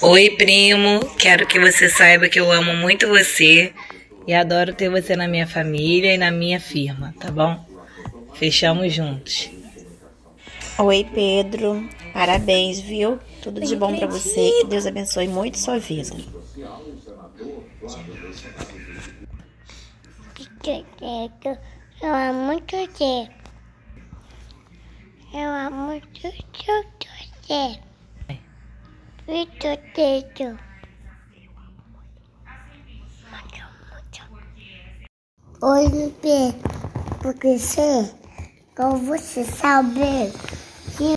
Oi, primo. Quero que você saiba que eu amo muito você e adoro ter você na minha família e na minha firma, tá bom? Fechamos juntos. Oi, Pedro. Parabéns, viu? Tudo de bom para você. Que Deus abençoe muito sua vida. Eu amo muito você. Eu amo muito você. Muito teto. Oi, Pedro. Porque você, como você sabe,